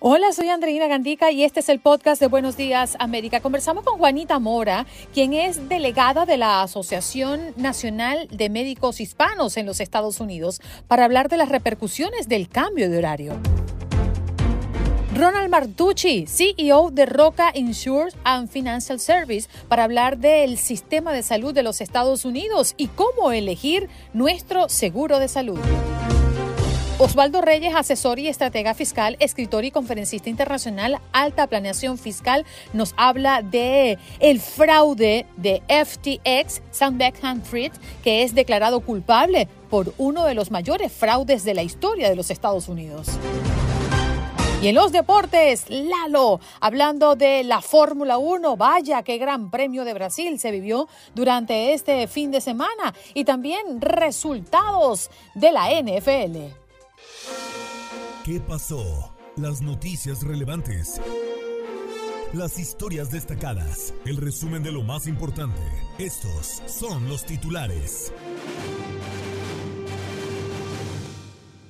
Hola, soy Andreina Gandica y este es el podcast de Buenos Días América. Conversamos con Juanita Mora, quien es delegada de la Asociación Nacional de Médicos Hispanos en los Estados Unidos, para hablar de las repercusiones del cambio de horario. Ronald Martucci, CEO de Roca Insurance and Financial Service, para hablar del sistema de salud de los Estados Unidos y cómo elegir nuestro seguro de salud. Osvaldo Reyes, asesor y estratega fiscal, escritor y conferencista internacional, alta planeación fiscal, nos habla de el fraude de FTX, Sam Beckman-Fried, que es declarado culpable por uno de los mayores fraudes de la historia de los Estados Unidos. Y en los deportes, Lalo, hablando de la Fórmula 1, vaya qué gran premio de Brasil se vivió durante este fin de semana y también resultados de la NFL. ¿Qué pasó? Las noticias relevantes. Las historias destacadas. El resumen de lo más importante. Estos son los titulares.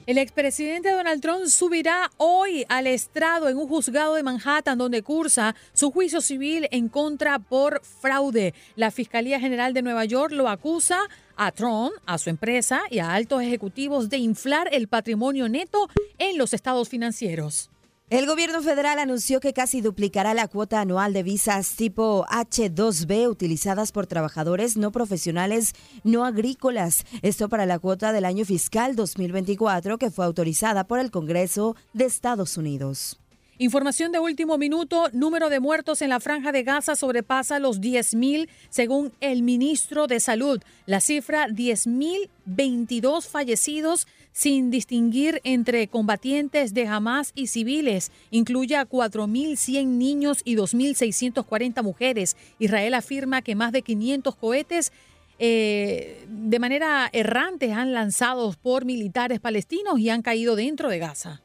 El expresidente Donald Trump subirá hoy al estrado en un juzgado de Manhattan donde cursa su juicio civil en contra por fraude. La Fiscalía General de Nueva York lo acusa a Trump, a su empresa y a altos ejecutivos de inflar el patrimonio neto en los estados financieros. El gobierno federal anunció que casi duplicará la cuota anual de visas tipo H2B utilizadas por trabajadores no profesionales no agrícolas. Esto para la cuota del año fiscal 2024 que fue autorizada por el Congreso de Estados Unidos. Información de último minuto, número de muertos en la franja de Gaza sobrepasa los 10.000 según el ministro de Salud. La cifra 10.022 fallecidos sin distinguir entre combatientes de Hamas y civiles. Incluye a 4.100 niños y 2.640 mujeres. Israel afirma que más de 500 cohetes eh, de manera errante han lanzados por militares palestinos y han caído dentro de Gaza.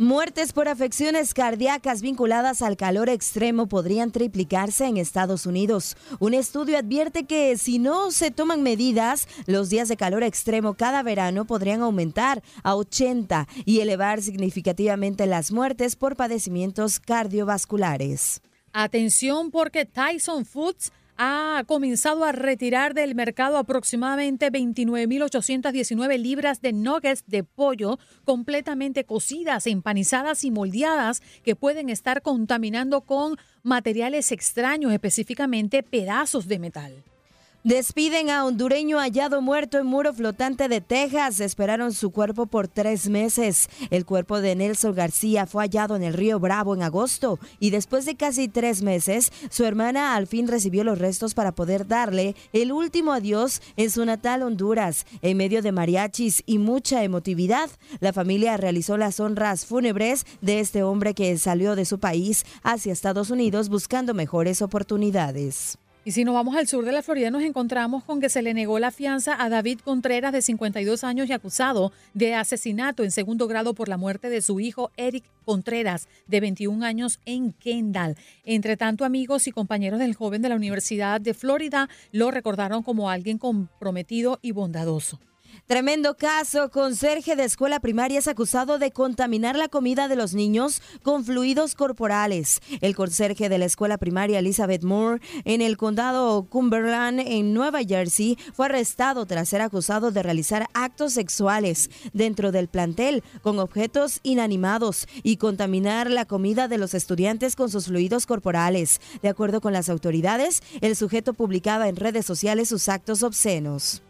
Muertes por afecciones cardíacas vinculadas al calor extremo podrían triplicarse en Estados Unidos. Un estudio advierte que si no se toman medidas, los días de calor extremo cada verano podrían aumentar a 80 y elevar significativamente las muertes por padecimientos cardiovasculares. Atención porque Tyson Foods ha comenzado a retirar del mercado aproximadamente 29.819 libras de nuggets de pollo completamente cocidas, empanizadas y moldeadas que pueden estar contaminando con materiales extraños, específicamente pedazos de metal. Despiden a hondureño hallado muerto en muro flotante de Texas. Esperaron su cuerpo por tres meses. El cuerpo de Nelson García fue hallado en el río Bravo en agosto y después de casi tres meses, su hermana al fin recibió los restos para poder darle el último adiós en su natal Honduras. En medio de mariachis y mucha emotividad, la familia realizó las honras fúnebres de este hombre que salió de su país hacia Estados Unidos buscando mejores oportunidades. Y si nos vamos al sur de la Florida, nos encontramos con que se le negó la fianza a David Contreras, de 52 años y acusado de asesinato en segundo grado por la muerte de su hijo Eric Contreras, de 21 años, en Kendall. Entre tanto, amigos y compañeros del joven de la Universidad de Florida lo recordaron como alguien comprometido y bondadoso. Tremendo caso. Conserje de escuela primaria es acusado de contaminar la comida de los niños con fluidos corporales. El conserje de la escuela primaria Elizabeth Moore en el condado Cumberland, en Nueva Jersey, fue arrestado tras ser acusado de realizar actos sexuales dentro del plantel con objetos inanimados y contaminar la comida de los estudiantes con sus fluidos corporales. De acuerdo con las autoridades, el sujeto publicaba en redes sociales sus actos obscenos.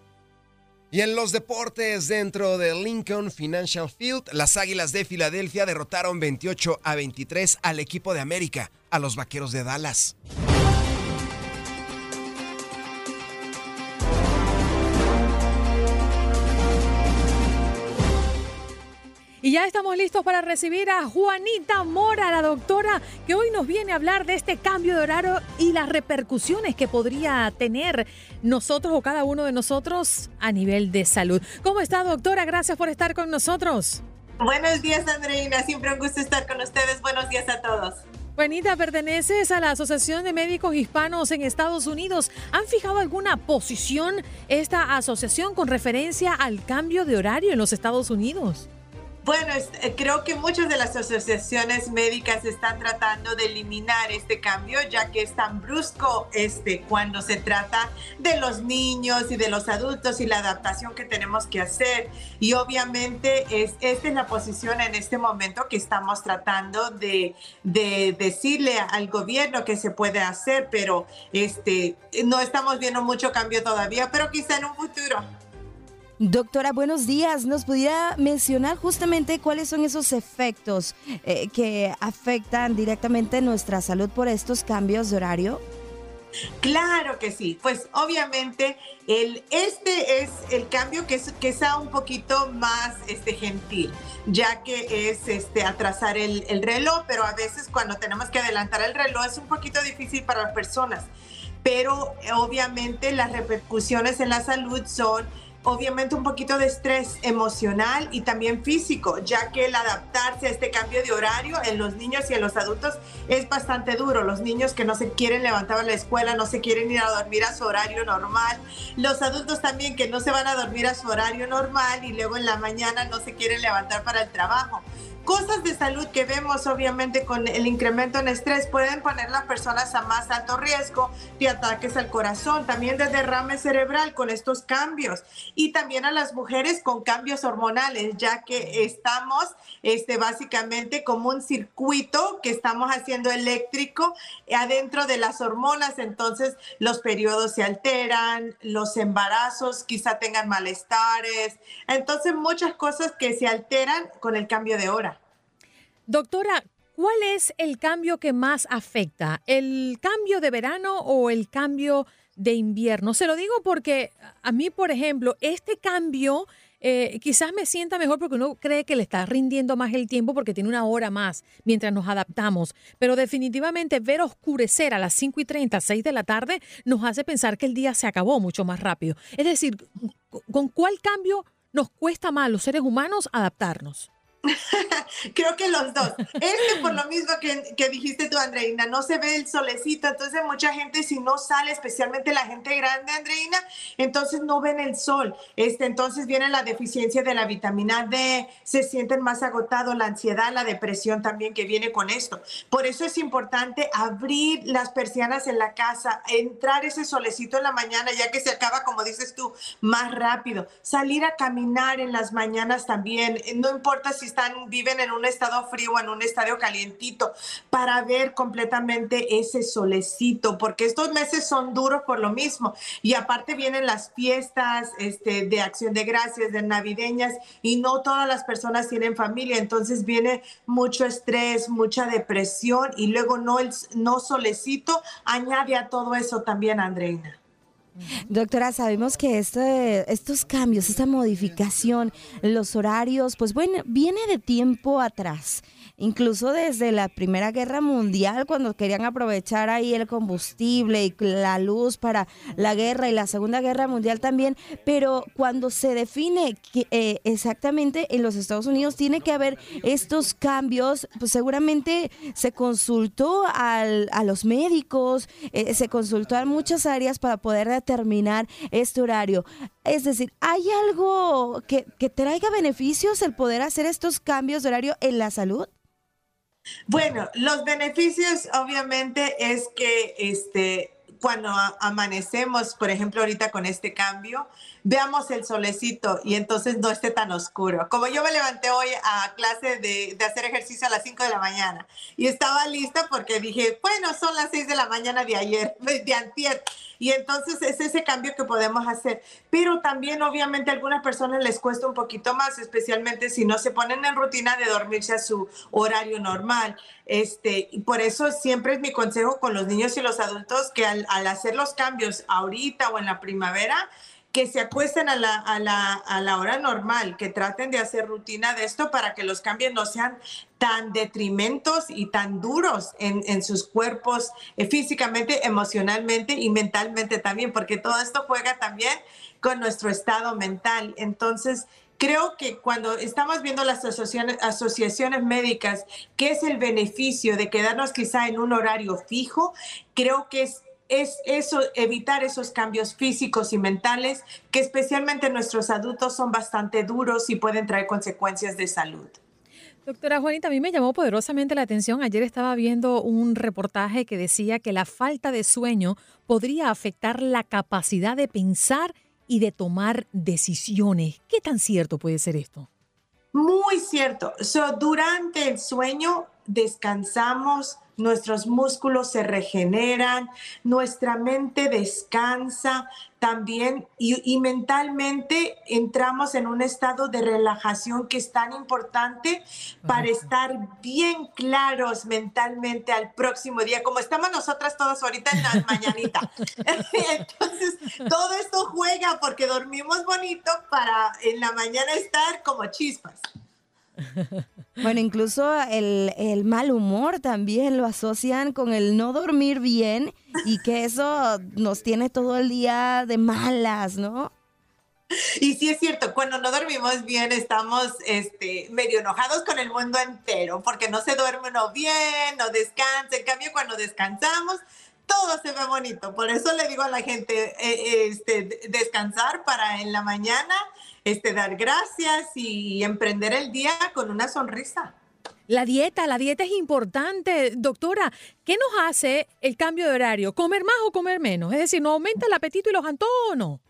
Y en los deportes dentro de Lincoln Financial Field, las Águilas de Filadelfia derrotaron 28 a 23 al equipo de América, a los Vaqueros de Dallas. Y ya estamos listos para recibir a Juanita Mora, la doctora, que hoy nos viene a hablar de este cambio de horario y las repercusiones que podría tener nosotros o cada uno de nosotros a nivel de salud. ¿Cómo está, doctora? Gracias por estar con nosotros. Buenos días, Andreina. Siempre un gusto estar con ustedes. Buenos días a todos. Juanita, perteneces a la Asociación de Médicos Hispanos en Estados Unidos. ¿Han fijado alguna posición esta asociación con referencia al cambio de horario en los Estados Unidos? Bueno, eh, creo que muchas de las asociaciones médicas están tratando de eliminar este cambio, ya que es tan brusco este, cuando se trata de los niños y de los adultos y la adaptación que tenemos que hacer. Y obviamente es, esta es la posición en este momento que estamos tratando de, de decirle al gobierno que se puede hacer, pero este, no estamos viendo mucho cambio todavía, pero quizá en un futuro. Doctora, buenos días. ¿Nos pudiera mencionar justamente cuáles son esos efectos eh, que afectan directamente nuestra salud por estos cambios de horario? Claro que sí. Pues obviamente el, este es el cambio que, es, que sea un poquito más este, gentil, ya que es este, atrasar el, el reloj, pero a veces cuando tenemos que adelantar el reloj es un poquito difícil para las personas. Pero obviamente las repercusiones en la salud son obviamente un poquito de estrés emocional y también físico, ya que el adaptarse a este cambio de horario en los niños y en los adultos es bastante duro. Los niños que no se quieren levantar a la escuela, no se quieren ir a dormir a su horario normal. Los adultos también que no se van a dormir a su horario normal y luego en la mañana no se quieren levantar para el trabajo cosas de salud que vemos obviamente con el incremento en estrés pueden poner las personas a más alto riesgo de ataques al corazón, también de derrame cerebral con estos cambios y también a las mujeres con cambios hormonales, ya que estamos este, básicamente como un circuito que estamos haciendo eléctrico adentro de las hormonas, entonces los periodos se alteran, los embarazos quizá tengan malestares, entonces muchas cosas que se alteran con el cambio de hora. Doctora, ¿cuál es el cambio que más afecta? ¿El cambio de verano o el cambio de invierno? Se lo digo porque a mí, por ejemplo, este cambio eh, quizás me sienta mejor porque uno cree que le está rindiendo más el tiempo porque tiene una hora más mientras nos adaptamos. Pero definitivamente ver oscurecer a las 5 y 30, 6 de la tarde, nos hace pensar que el día se acabó mucho más rápido. Es decir, ¿con cuál cambio nos cuesta más los seres humanos adaptarnos? Creo que los dos. Este por lo mismo que, que, dijiste tú, Andreina, no se ve el solecito, entonces mucha gente si no sale, especialmente la gente grande, Andreina, entonces no ven el sol. Este, entonces viene la deficiencia de la vitamina D, se sienten más agotados, la ansiedad, la depresión también que viene con esto. Por eso es importante abrir las persianas en la casa, entrar ese solecito en la mañana, ya que se acaba, como dices tú, más rápido. Salir a caminar en las mañanas también, no importa si están, viven en un estado frío o en un estado calientito, para ver completamente ese solecito, porque estos meses son duros por lo mismo. Y aparte vienen las fiestas este, de acción de gracias, de navideñas, y no todas las personas tienen familia, entonces viene mucho estrés, mucha depresión, y luego no el no solecito añade a todo eso también, Andreina. Doctora, sabemos que este, estos cambios, esta modificación, los horarios, pues bueno, viene de tiempo atrás. Incluso desde la Primera Guerra Mundial, cuando querían aprovechar ahí el combustible y la luz para la guerra y la Segunda Guerra Mundial también, pero cuando se define que, eh, exactamente en los Estados Unidos tiene que haber estos cambios, pues seguramente se consultó a los médicos, eh, se consultó a muchas áreas para poder terminar este horario. Es decir, ¿hay algo que, traiga beneficios el poder hacer estos cambios de horario en la salud? Bueno, los beneficios obviamente es que este, cuando amanecemos, por ejemplo, ahorita con este cambio, veamos el solecito y entonces no esté tan oscuro. Como yo me levanté hoy a clase de, de, hacer ejercicio a las 5 de la mañana y estaba lista porque dije, bueno, son las 6 de la mañana de ayer, de antier. Y entonces es ese cambio que podemos hacer. Pero también obviamente a algunas personas les cuesta un poquito más, especialmente si no se ponen en rutina de dormirse a su horario normal. Este, y por eso siempre es mi consejo con los niños y los adultos que al, al hacer los cambios ahorita o en la primavera, que se acuesten a la, a, la, a la, hora normal, que traten de hacer rutina de esto para que los cambios no sean tan detrimentos y tan duros en, en sus cuerpos eh, físicamente, emocionalmente y mentalmente también, porque todo esto juega también con nuestro estado mental. Entonces, creo que cuando estamos viendo las asociaciones, asociaciones médicas, qué es el beneficio de quedarnos quizá en un horario fijo, creo que es es eso, evitar esos cambios físicos y mentales que especialmente nuestros adultos son bastante duros y pueden traer consecuencias de salud. Doctora Juanita, a mí me llamó poderosamente la atención. Ayer estaba viendo un reportaje que decía que la falta de sueño podría afectar la capacidad de pensar y de tomar decisiones. ¿Qué tan cierto puede ser esto? Muy cierto. durante el sueño descansamos, nuestros músculos se regeneran, nuestra mente descansa también y, mentalmente entramos en un estado de relajación que es tan importante para estar bien claros mentalmente al próximo día, como estamos nosotras todas ahorita en la mañanita. Entonces, todo esto juega porque dormimos bonito para en la mañana estar como chispas. Bueno, incluso el, mal humor también lo asocian con el no dormir bien y que eso nos tiene todo el día de malas, ¿no? Y sí es cierto, cuando no dormimos bien estamos este, medio enojados con el mundo entero porque no se duerme uno bien, no descansa. En cambio, cuando descansamos, todo se ve bonito. Por eso le digo a la gente, eh, este, descansar para en la mañana este, dar gracias y emprender el día con una sonrisa. La dieta, la dieta es importante. Doctora, ¿qué nos hace el cambio de horario? ¿Comer más o comer menos? Es decir, ¿no aumenta el apetito y los antojos o no?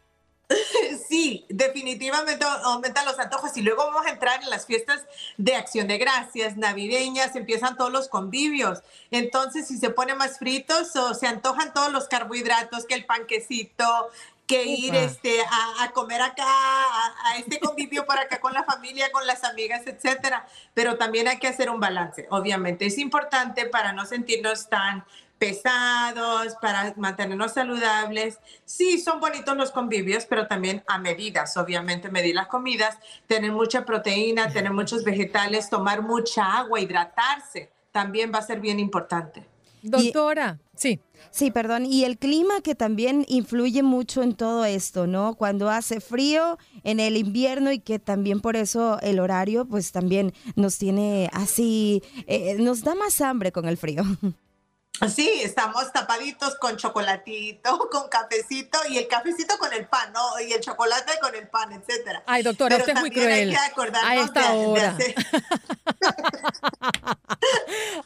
Sí, definitivamente aumentan los antojos y luego vamos a entrar en las fiestas de acción de gracias, navideñas, empiezan todos los convivios. Entonces, si se pone más fritos o se antojan todos los carbohidratos, que el panquecito, que ir este, a, comer acá, a, este convivio por acá con la familia, con las amigas, etcétera. Pero también hay que hacer un balance, obviamente. Es importante para no sentirnos tan pesados, para mantenernos saludables. Sí, son bonitos los convivios, pero también a medidas, obviamente, medir las comidas, tener mucha proteína, tener muchos vegetales, tomar mucha agua, hidratarse, también va a ser bien importante. Doctora, sí. Sí, perdón. Y el clima que también influye mucho en todo esto, ¿no? Cuando hace frío en el invierno y que también por eso el horario pues también nos tiene así, eh, nos da más hambre con el frío. Sí, estamos tapaditos con chocolatito, con cafecito y el cafecito con el pan, ¿no? Y el chocolate con el pan, etcétera. Ay, doctora, usted es muy cruel. Hay que acordarnos de, hacer...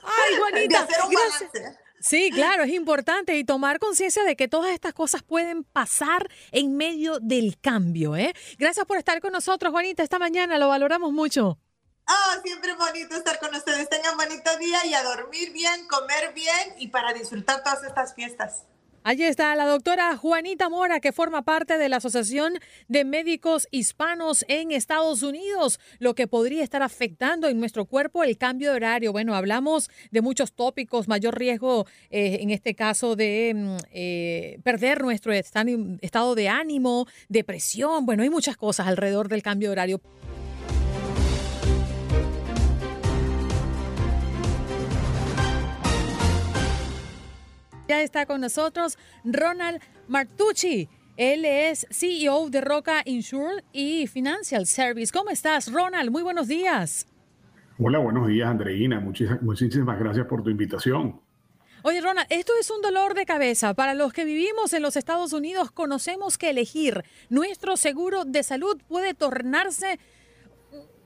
Ay, Juanita, Sí, claro, es importante y tomar conciencia de que todas estas cosas pueden pasar en medio del cambio, ¿eh? Gracias por estar con nosotros, Juanita, esta mañana, lo valoramos mucho. Ah, siempre bonito estar con ustedes. Tengan bonito día y a dormir bien, comer bien y para disfrutar todas estas fiestas. Allí está la doctora Juanita Mora, que forma parte de la Asociación de Médicos Hispanos en Estados Unidos, lo que podría estar afectando en nuestro cuerpo el cambio de horario. Bueno, hablamos de muchos tópicos, mayor riesgo eh, en este caso de mm, eh, perder nuestro estado de ánimo, depresión. Bueno, hay muchas cosas alrededor del cambio de horario. Ya está con nosotros Ronald Martucci. Él es CEO de Roca Insure y Financial Service. ¿Cómo estás, Ronald? Muy buenos días. Hola, buenos días, Andreina. Muchísimas, muchísimas gracias por tu invitación. Oye, Ronald, esto es un dolor de cabeza. Para los que vivimos en los Estados Unidos, conocemos que elegir nuestro seguro de salud puede tornarse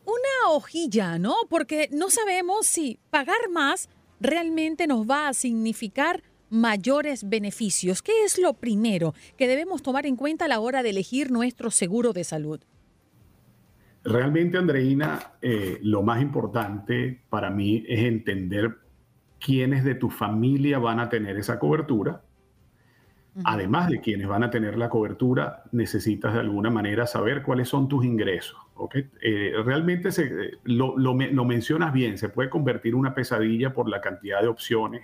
una hojilla, ¿no? Porque no sabemos si pagar más realmente nos va a significar mayores beneficios. ¿Qué es lo primero que debemos tomar en cuenta a la hora de elegir nuestro seguro de salud? Realmente, Andreina, eh, lo más importante para mí es entender quiénes de tu familia van a tener esa cobertura. Además de quienes van a tener la cobertura, necesitas de alguna manera saber cuáles son tus ingresos. Eh, realmente se, lo, lo, mencionas bien, se puede convertir una pesadilla por la cantidad de opciones,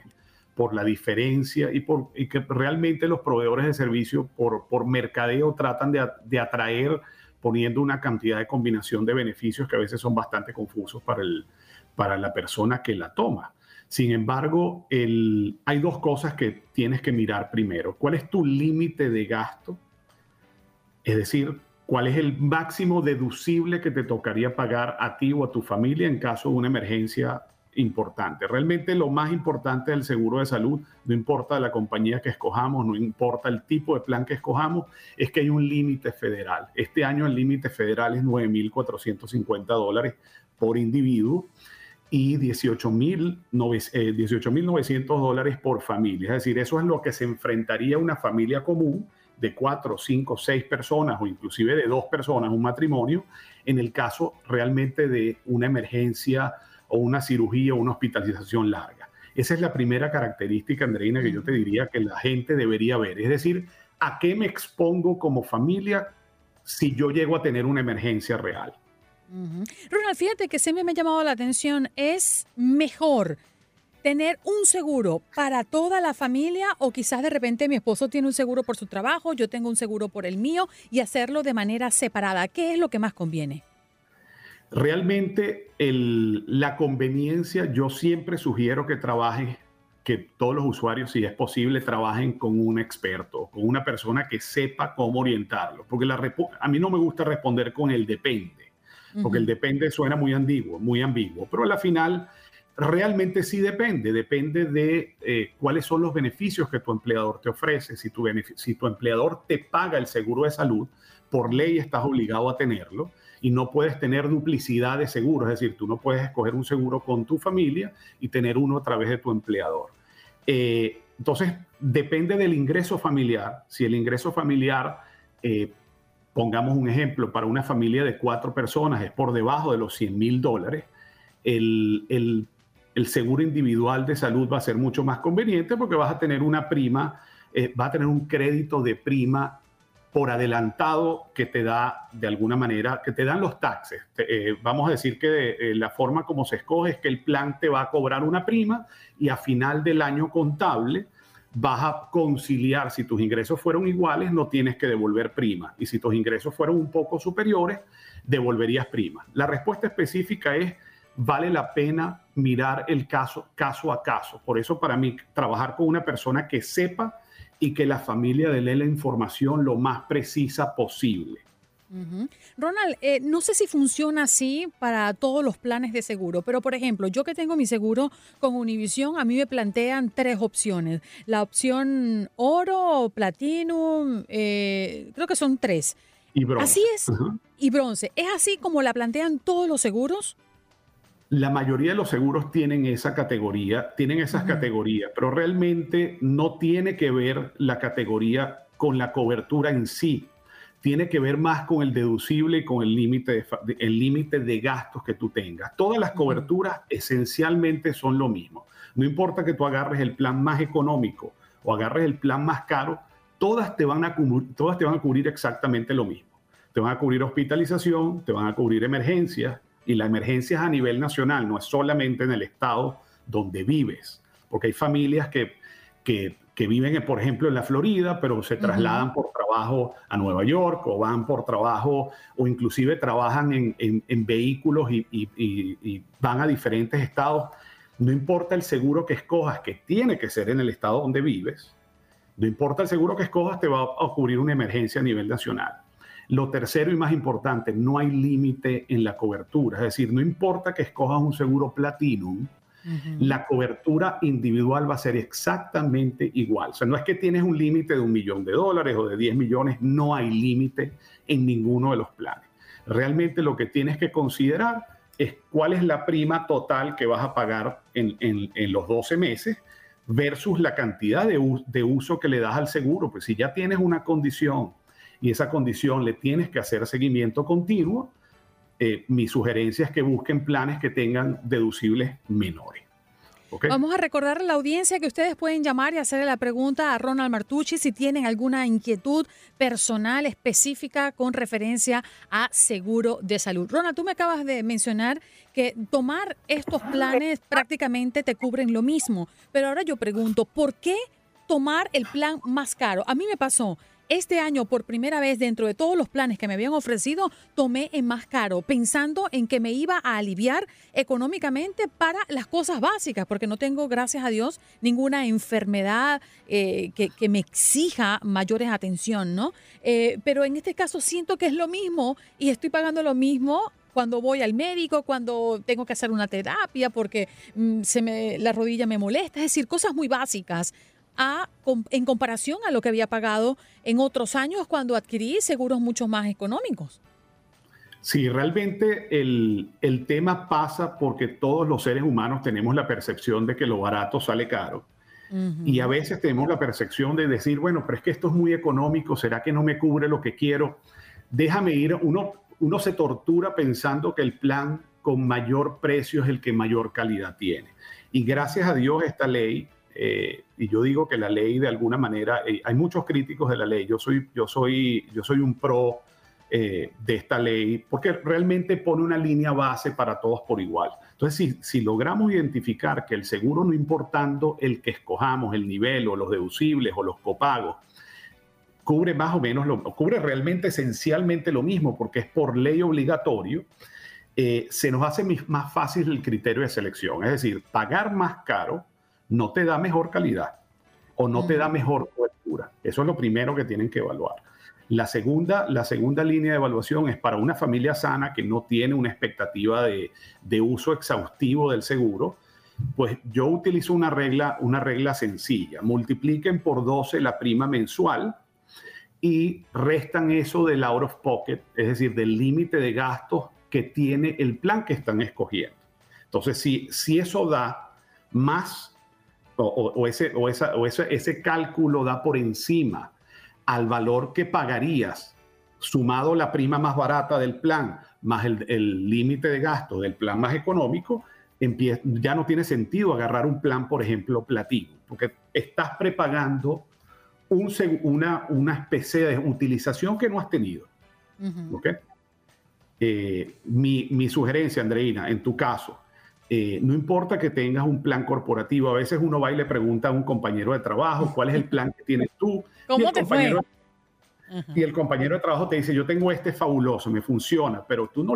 por la diferencia y, por, y que realmente los proveedores de servicio por, por mercadeo tratan de, de, atraer poniendo una cantidad de combinación de beneficios que a veces son bastante confusos para, el, para la persona que la toma. Sin embargo, el, hay dos cosas que tienes que mirar primero. ¿Cuál es tu límite de gasto? Es decir, ¿cuál es el máximo deducible que te tocaría pagar a ti o a tu familia en caso de una emergencia importante. Realmente lo más importante del seguro de salud, no importa la compañía que escojamos, no importa el tipo de plan que escojamos, es que hay un límite federal. Este año el límite federal es 9.450 dólares por individuo y 18.900 eh, dólares por familia. Es decir, eso es lo que se enfrentaría una familia común de cuatro, cinco, seis personas o inclusive de dos personas, un matrimonio, en el caso realmente de una emergencia o una cirugía o una hospitalización larga. Esa es la primera característica, Andreina, que yo te diría que la gente debería ver. Es decir, ¿a qué me expongo como familia si yo llego a tener una emergencia real? Ronald, fíjate que siempre me ha llamado la atención, es mejor tener un seguro para toda la familia o quizás de repente mi esposo tiene un seguro por su trabajo, yo tengo un seguro por el mío y hacerlo de manera separada. ¿Qué es lo que más conviene? Realmente la conveniencia, yo siempre sugiero que trabajen, que todos los usuarios, si es posible, trabajen con un experto, con una persona que sepa cómo orientarlo. Porque la, a mí no me gusta responder con el depende, porque el depende suena muy ambiguo, muy ambiguo. Pero a la final, realmente sí depende. Depende de eh, cuáles son los beneficios que tu empleador te ofrece. Si tu, si tu empleador te paga el seguro de salud, por ley estás obligado a tenerlo y no puedes tener duplicidad de seguros, es decir, tú no puedes escoger un seguro con tu familia y tener uno a través de tu empleador. Eh, entonces, depende del ingreso familiar. Si el ingreso familiar, eh, pongamos un ejemplo, para una familia de cuatro personas es por debajo de los 100 mil dólares, el, el, seguro individual de salud va a ser mucho más conveniente porque vas a tener una prima, eh, va a tener un crédito de prima por adelantado que te da de alguna manera, que te dan los taxes. Eh, vamos a decir que eh, la forma como se escoge es que el plan te va a cobrar una prima y a final del año contable vas a conciliar, si tus ingresos fueron iguales, no tienes que devolver prima. Y si tus ingresos fueron un poco superiores, devolverías prima. La respuesta específica es, vale la pena mirar el caso caso a caso. Por eso para mí, trabajar con una persona que sepa y que la familia le dé la información lo más precisa posible. Ronald, eh, no sé si funciona así para todos los planes de seguro, pero por ejemplo, yo que tengo mi seguro con Univision, a mí me plantean tres opciones. La opción oro, platino, eh, creo que son tres. Y bronce. Así es. Y bronce. ¿Es así como la plantean todos los seguros? La mayoría de los seguros tienen esa categoría, tienen esas categorías, pero realmente no tiene que ver la categoría con la cobertura en sí. Tiene que ver más con el deducible y con el límite de, el límite de gastos que tú tengas. Todas las coberturas esencialmente son lo mismo. No importa que tú agarres el plan más económico o agarres el plan más caro, todas te van a, todas te van a cubrir exactamente lo mismo. Te van a cubrir hospitalización, te van a cubrir emergencias, y la emergencia es a nivel nacional, no es solamente en el estado donde vives, porque hay familias que, que, viven, por ejemplo, en la Florida, pero se trasladan por trabajo a Nueva York o van por trabajo o inclusive trabajan en, en, vehículos y, y, van a diferentes estados. No importa el seguro que escojas, que tiene que ser en el estado donde vives, no importa el seguro que escojas, te va a ocurrir una emergencia a nivel nacional. Lo tercero y más importante, no hay límite en la cobertura. Es decir, no importa que escojas un seguro Platinum, La cobertura individual va a ser exactamente igual. O sea, no es que tienes un límite de un millón de dólares o de 10 millones, no hay límite en ninguno de los planes. Realmente lo que tienes que considerar es cuál es la prima total que vas a pagar en, los 12 meses versus la cantidad de, de uso que le das al seguro. Pues si ya tienes una condición y esa condición le tienes que hacer seguimiento continuo, eh, mi sugerencia es que busquen planes que tengan deducibles menores. Vamos a recordar a la audiencia que ustedes pueden llamar y hacerle la pregunta a Ronald Martucci si tienen alguna inquietud personal específica con referencia a seguro de salud. Ronald, tú me acabas de mencionar que tomar estos planes prácticamente te cubren lo mismo, pero ahora yo pregunto, ¿por qué tomar el plan más caro? A mí me pasó, este año, por primera vez dentro de todos los planes que me habían ofrecido, tomé el más caro, pensando en que me iba a aliviar económicamente para las cosas básicas, porque no tengo, gracias a Dios, ninguna enfermedad eh, que, me exija mayores atención, ¿no? Eh, pero en este caso siento que es lo mismo y estoy pagando lo mismo cuando voy al médico, cuando tengo que hacer una terapia porque mm, se me, la rodilla me molesta, es decir, cosas muy básicas en comparación a lo que había pagado en otros años cuando adquirí seguros mucho más económicos. Sí, realmente el, el, tema pasa porque todos los seres humanos tenemos la percepción de que lo barato sale caro. Y a veces tenemos la percepción de decir, bueno, pero es que esto es muy económico, ¿será que no me cubre lo que quiero? Déjame ir, uno, uno se tortura pensando que el plan con mayor precio es el que mayor calidad tiene. Y gracias a Dios esta ley eh, y yo digo que la ley de alguna manera, eh, hay muchos críticos de la ley, yo soy, yo soy, yo soy un pro eh, de esta ley porque realmente pone una línea base para todos por igual. Entonces, si, si logramos identificar que el seguro, no importando el que escojamos, el nivel o los deducibles o los copagos, cubre más o menos, lo, cubre realmente esencialmente lo mismo porque es por ley obligatorio, se nos hace más fácil el criterio de selección. Es decir, pagar más caro no te da mejor calidad o no te da mejor cobertura. Eso es lo primero que tienen que evaluar. La segunda, la segunda línea de evaluación es para una familia sana que no tiene una expectativa de, uso exhaustivo del seguro, pues yo utilizo una regla, una regla sencilla. Multipliquen por 12 la prima mensual y restan eso del out of pocket, es decir, del límite de gastos que tiene el plan que están escogiendo. Entonces, si, si eso da más o, ese, o, esa, o ese, ese cálculo da por encima al valor que pagarías sumado la prima más barata del plan más el límite de gasto del plan más económico, ya no tiene sentido agarrar un plan, por ejemplo, platino, porque estás prepagando un, una, una especie de utilización que no has tenido. Eh, mi, mi, sugerencia, Andreina, en tu caso, eh, no importa que tengas un plan corporativo, a veces uno va y le pregunta a un compañero de trabajo cuál es el plan que tienes tú. ¿Cómo te fue? Y el compañero de trabajo te dice, yo tengo este fabuloso, me funciona, pero tú no,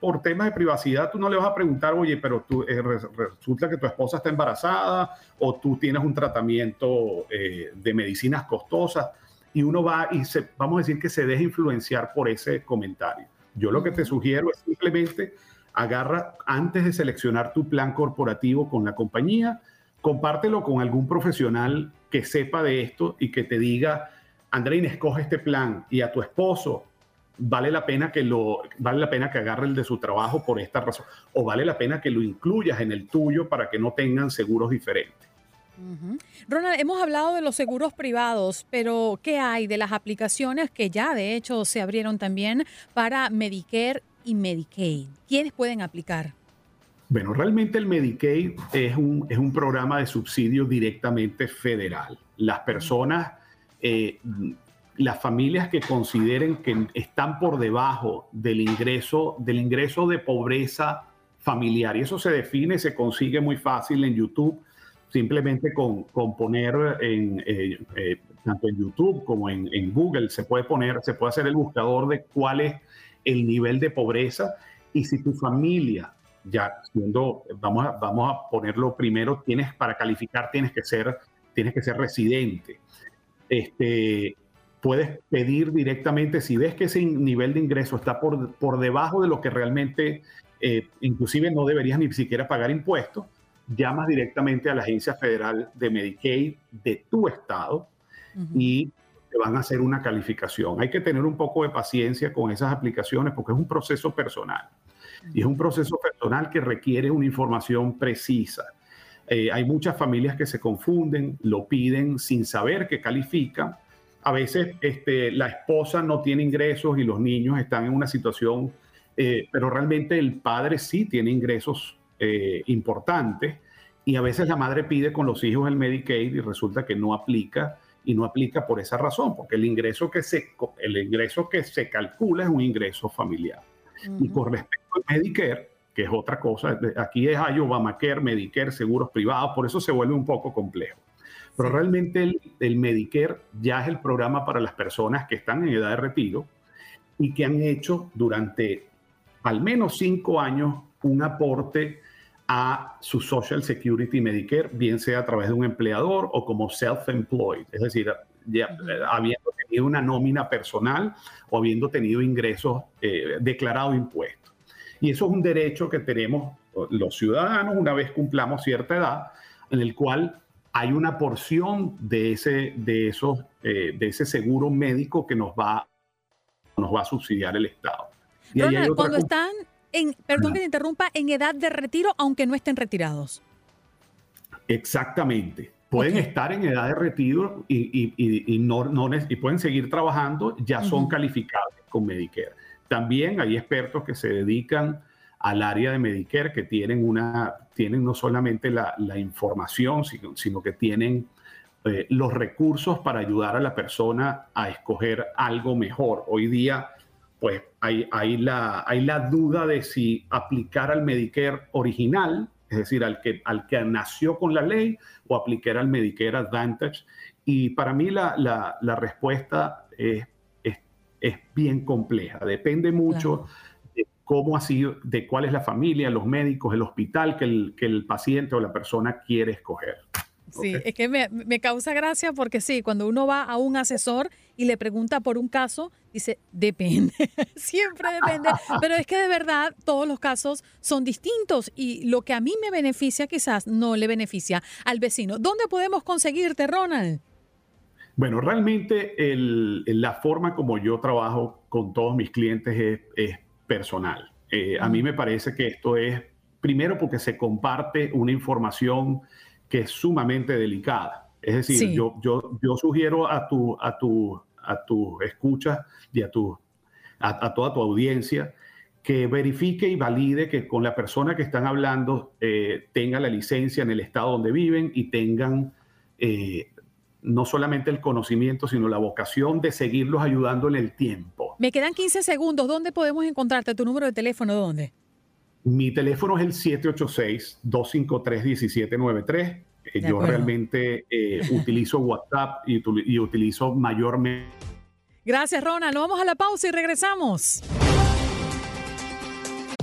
por temas de privacidad, tú no le vas a preguntar, oye, pero tú, eh, resulta que tu esposa está embarazada o tú tienes un tratamiento eh, de medicinas costosas y uno va y se, vamos a decir que se deja influenciar por ese comentario. Yo lo que te sugiero es simplemente agarra antes de seleccionar tu plan corporativo con la compañía, compártelo con algún profesional que sepa de esto y que te diga, Andrein, escoge este plan y a tu esposo vale la pena que lo vale la pena que agarre el de su trabajo por esta razón o vale la pena que lo incluyas en el tuyo para que no tengan seguros diferentes. Ronald, hemos hablado de los seguros privados, pero ¿qué hay de las aplicaciones que ya de hecho se abrieron también para Medicare Medicaid? ¿Quiénes pueden aplicar? Bueno, realmente el Medicaid es un, es un programa de subsidio directamente federal. Las personas, eh, las familias que consideren que están por debajo del ingreso, del ingreso de pobreza familiar, y eso se define, se consigue muy fácil en YouTube, simplemente con, con poner en, eh, eh, tanto en YouTube como en, Google, se puede poner, se puede hacer el buscador de cuál es el nivel de pobreza y si tu familia, ya siendo, vamos a, vamos a ponerlo primero, tienes para calificar, tienes que ser, tienes que ser residente. Este, puedes pedir directamente, si ves que ese nivel de ingreso está por, por debajo de lo que realmente, eh, inclusive no deberías ni siquiera pagar impuestos, llamas directamente a la Agencia Federal de Medicaid de tu estado y van a hacer una calificación. Hay que tener un poco de paciencia con esas aplicaciones porque es un proceso personal. Y es un proceso personal que requiere una información precisa. Eh, hay muchas familias que se confunden, lo piden sin saber que califican. A veces este, la esposa no tiene ingresos y los niños están en una situación, eh, pero realmente el padre sí tiene ingresos eh, importantes y a veces la madre pide con los hijos el Medicaid y resulta que no aplica y no aplica por esa razón, porque el ingreso que se, el ingreso que se calcula es un ingreso familiar. Y con respecto al Medicare, que es otra cosa, aquí es hay Obamacare, Medicare, seguros privados, por eso se vuelve un poco complejo. Pero realmente el, el, Medicare ya es el programa para las personas que están en edad de retiro y que han hecho durante al menos cinco años un aporte a su Social Security Medicare, bien sea a través de un empleador o como self-employed, es decir, ya, eh, habiendo tenido una nómina personal o habiendo tenido ingresos eh, declarados impuestos. Y eso es un derecho que tenemos los ciudadanos una vez cumplamos cierta edad, en el cual hay una porción de ese, de esos, eh, de ese seguro médico que nos va, nos va a subsidiar el Estado. Y cuando están perdón que te interrumpa, en edad de retiro, aunque no estén retirados. Exactamente. Pueden estar en edad de retiro y, no, no, y pueden seguir trabajando, ya son calificados con Medicare. También hay expertos que se dedican al área de Medicare que tienen, una, tienen no solamente la, información, sino, que tienen eh, los recursos para ayudar a la persona a escoger algo mejor. Hoy día pues hay, hay, la, hay la duda de si aplicar al Medicare original, es decir, al que, al que nació con la ley, o aplicar al Medicare Advantage. Y para mí la, la, respuesta es, es, bien compleja. Depende mucho de cómo ha sido, de cuál es la familia, los médicos, el hospital que el, que el paciente o la persona quiere escoger. Sí, es que me, me, causa gracia porque sí, cuando uno va a un asesor y le pregunta por un caso, dice, depende, siempre depende, pero es que de verdad todos los casos son distintos y lo que a mí me beneficia quizás no le beneficia al vecino. ¿Dónde podemos conseguirte, Ronald? Bueno, realmente el, la forma como yo trabajo con todos mis clientes es, es personal. Eh, a mí me parece que esto es, primero porque se comparte una información que es sumamente delicada. Es decir, yo, yo, yo sugiero a tu, a tu, a tu escucha y a, tu, a, toda tu audiencia que verifique y valide que con la persona que están hablando eh, tenga la licencia en el estado donde viven y tengan eh, no solamente el conocimiento, sino la vocación de seguirlos ayudando en el tiempo. Me quedan 15 segundos. ¿Dónde podemos encontrarte? ¿Tu número de teléfono dónde? Mi teléfono es el 786-253-1793. Eh, yo realmente eh, utilizo WhatsApp y, y utilizo mayormente. Gracias, Ronald. Nos vamos a la pausa y regresamos.